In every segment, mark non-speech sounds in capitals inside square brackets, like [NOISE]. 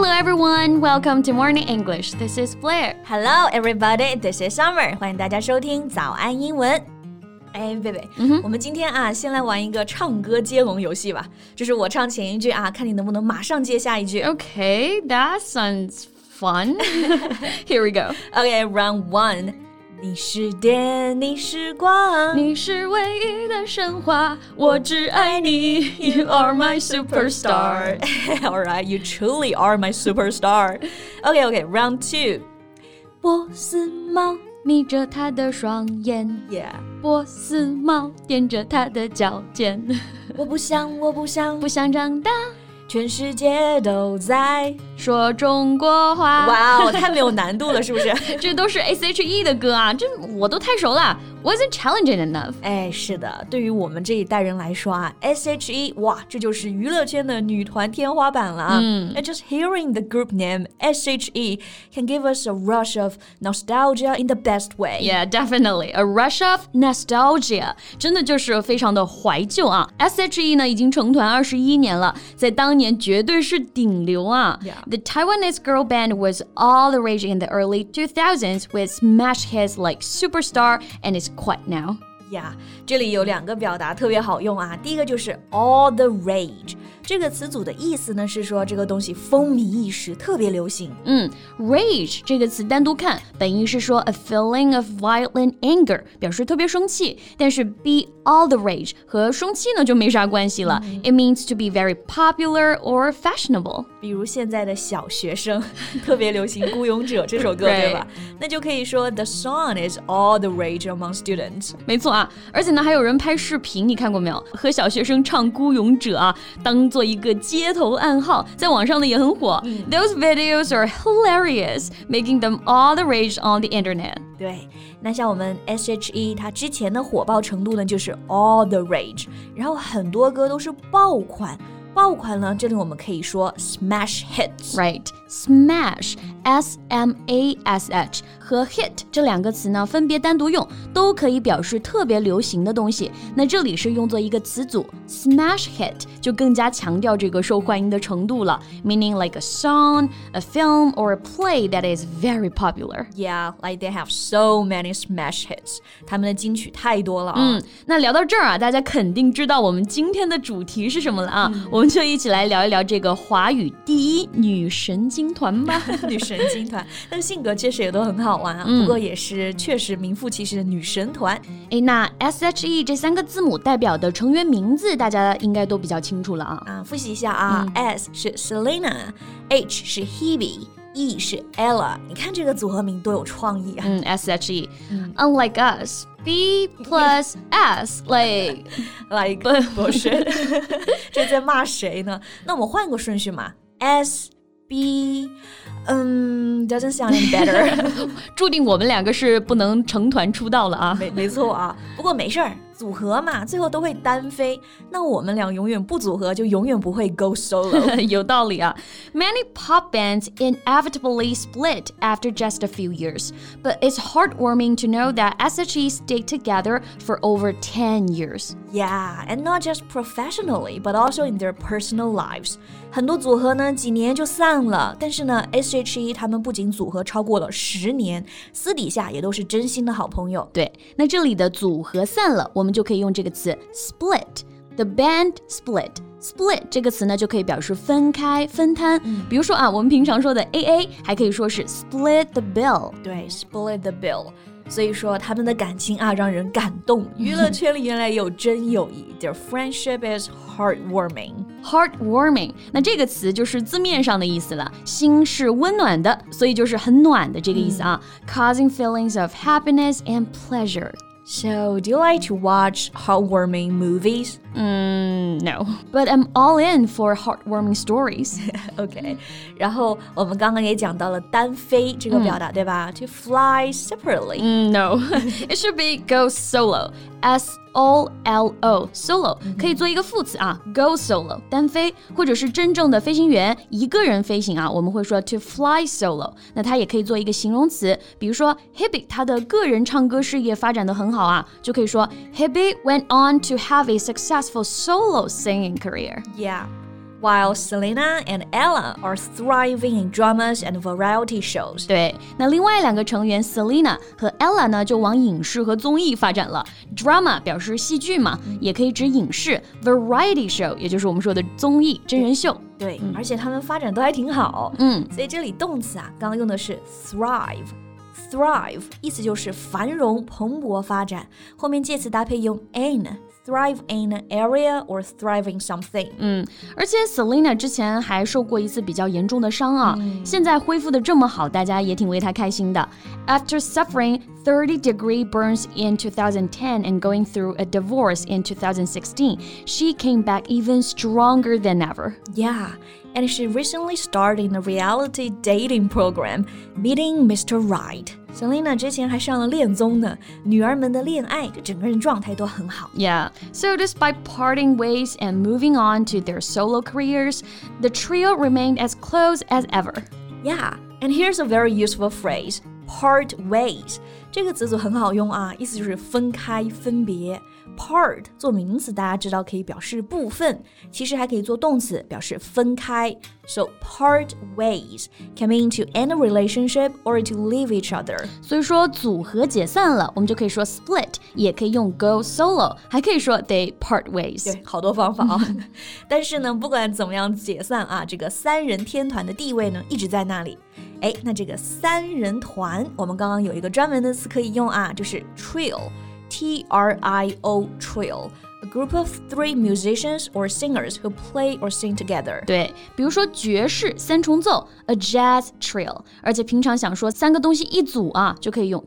Hello everyone, welcome to Morning English. This is Blair. Hello everybody, this is Summer. 欢迎大家收听早安英文。哎，贝贝，我们今天啊，先来玩一个唱歌接龙游戏吧。就是我唱前一句啊，看你能不能马上接下一句。Okay, that sounds fun. [LAUGHS] Here we go. [LAUGHS] Okay, round one. 你是电，你是光，你是唯一的神话，我只爱你。You are my superstar. All right, you truly are my superstar. Okay, okay, round two. 波斯猫眯着它的双眼，Yeah，波斯猫踮着它的脚尖。我不想，我不想，不想长大。全世界都在说中国话。哇哦，太没有难度了，是不是？[LAUGHS] 这都是 S H E 的歌啊，这我都太熟了。Wasn't challenging enough？哎，是的，对于我们这一代人来说啊，S H E，哇，这就是娱乐圈的女团天花板了啊。嗯，And just hearing the group name S H E can give us a rush of nostalgia in the best way. Yeah, definitely a rush of nostalgia，真的就是非常的怀旧啊。S H E 呢已经成团二十一年了，在当年绝对是顶流啊。Yeah. The Taiwanese girl band was all the rage in the early 2000s with smash hits like Superstar and its quite now. 呀，这里有两个表达特别好用啊。第一个就是 all the rage，这个词组的意思呢是说这个东西风靡一时，特别流行。嗯，rage 这个词单独看，本意是说 a feeling of violent anger，表示特别生气。但是 be all the rage 和生气呢就没啥关系了。It means to be very popular or fashionable。比如现在的小学生特别流行《孤勇者》这首歌，对吧？那就可以说 the song is all the rage among students。没错啊。而且呢，还有人拍视频，你看过没有？和小学生唱《孤勇者》啊，当做一个街头暗号，在网上呢也很火。Those videos are hilarious, making them all the rage on the internet. 对，那像我们 S.H.E 它之前的火爆程度呢，就是 all the rage，然后很多歌都是爆款。爆款呢，这里我们可以说 smash hits，right？smash，s m a s h 和 hit 这两个词呢，分别单独用，都可以表示特别流行的东西。那这里是用作一个词组，smash hit 就更加强调这个受欢迎的程度了，meaning like a song, a film or a play that is very popular. Yeah, like they have so many smash hits. 他们的金曲太多了啊。嗯，那聊到这儿啊，大家肯定知道我们今天的主题是什么了啊？我。 我们就一起来聊一聊这个华语第一女神经团吧。[LAUGHS] 女神经团，但是性格确实也都很好玩啊。不过也是确实名副其实的女神团。哎，那 S H E 这三个字母代表的成员名字，大家应该都比较清楚了啊。啊，复习一下啊，S 是 Selena，H 是 Hebe。E 是 Ella，你看这个组合名多有创意啊！嗯，S H E。Unlike us, B plus S, [LAUGHS] like like 不是，这在骂谁呢？那我们换个顺序嘛，S B，嗯，doesn't sound any better。[LAUGHS] 注定我们两个是不能成团出道了啊！没没错啊，不过没事儿。组合嘛，最后都会单飞。那我们俩永远不组合，就永远不会 go [LAUGHS] solo。有道理啊。Many pop bands inevitably split after just a few years, but it's heartwarming to know that SHE stayed together for over 10 years. Yeah, and not just professionally, but also in their personal lives. 很多组合呢，几年就散了，但是呢，S.H.E 他们不仅组合超过了十年，私底下也都是真心的好朋友。对，那这里的组合散了，我们 就可以用这个词 split。The band split。split 这个词呢，就可以表示分开、分摊。嗯、比如说啊，我们平常说的 A A，还可以说是 split the bill。对，split the bill。所以说他们的感情啊，让人感动。娱乐圈里原来有真友谊，Their friendship is heartwarming. Heartwarming，那这个词就是字面上的意思了，心是温暖的，所以就是很暖的这个意思啊。Causing feelings of happiness and pleasure. So, do you like to watch heartwarming movies? Mm, no, but I'm all in for heartwarming stories. [LAUGHS] OK，然后我们刚刚也讲到了单飞这个表达，对吧？To fly separately. Mm, no, [LAUGHS] it should be go solo. S O L O solo 可以做一个副词啊，go solo 单飞，或者是真正的飞行员一个人飞行啊，我们会说 to fly solo。那它也可以做一个形容词，比如说 Hebe 他的个人唱歌事业发展的很好啊，就可以说 Hebe went on to have a successful solo singing career. Yeah. While Selina and Ella are thriving in dramas and variety shows。对，那另外两个成员 Selina 和 Ella 呢，就往影视和综艺发展了。Drama 表示戏剧嘛，也可以指影视；Variety show 也就是我们说的综艺、真人秀。对，嗯、而且他们发展都还挺好。嗯，所以这里动词啊，刚刚用的是 thrive。Thrive 意思就是繁荣、蓬勃发展，后面介词搭配用 an thrive in an area or thrive in something。嗯，而且 Selena 之前还受过一次比较严重的伤啊，现在恢复的这么好，大家也挺为她开心的。After suffering 30 degree burns in 2010 and going through a divorce in 2016, she came back even stronger than ever. Yeah and she recently starred in a reality dating program, Meeting Mr. Right. Selina 之前还上了恋综呢，女儿们的恋爱，这整个人状态都很好。Yeah, so despite parting ways and moving on to their solo careers, the trio remained as close as ever. Yeah, and here's a very useful phrase: part ways. 这个词组很好用啊，意思就是分开、分别。Part 做名词，大家知道可以表示部分，其实还可以做动词，表示分开。So part ways can mean to end a relationship or to leave each other。所以说组合解散了，我们就可以说 split，也可以用 go solo，还可以说 they part ways。对，好多方法啊。但是呢，不管怎么样解散啊，这个三人天团的地位呢一直在那里。哎，那这个三人团，我们刚刚有一个专门的词可以用啊，就是 trio，T TRIO trio, a group of three musicians or singers who play or sing together. 对，比如说爵士三重奏，a jazz trio。而且平常想说三个东西一组啊，就可以用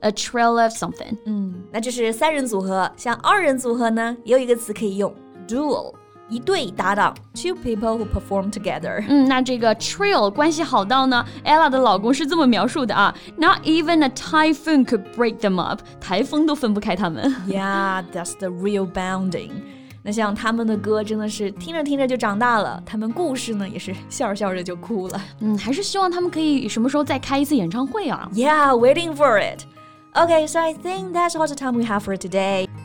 a trio of something。嗯，那就是三人组合。像二人组合呢，也有一个词可以用 duo。一对搭档，two people who perform together。嗯，那这个 trio 关系好到呢，ella 的老公是这么描述的啊，Not even a typhoon could break them up，台风都分不开他们。Yeah, that's the real bonding。那像他们的歌真的是听着听着就长大了，他们故事呢也是笑着笑着就哭了。嗯，还是希望他们可以什么时候再开一次演唱会啊？Yeah, waiting for it. Okay, so I think that's all the time we have for today.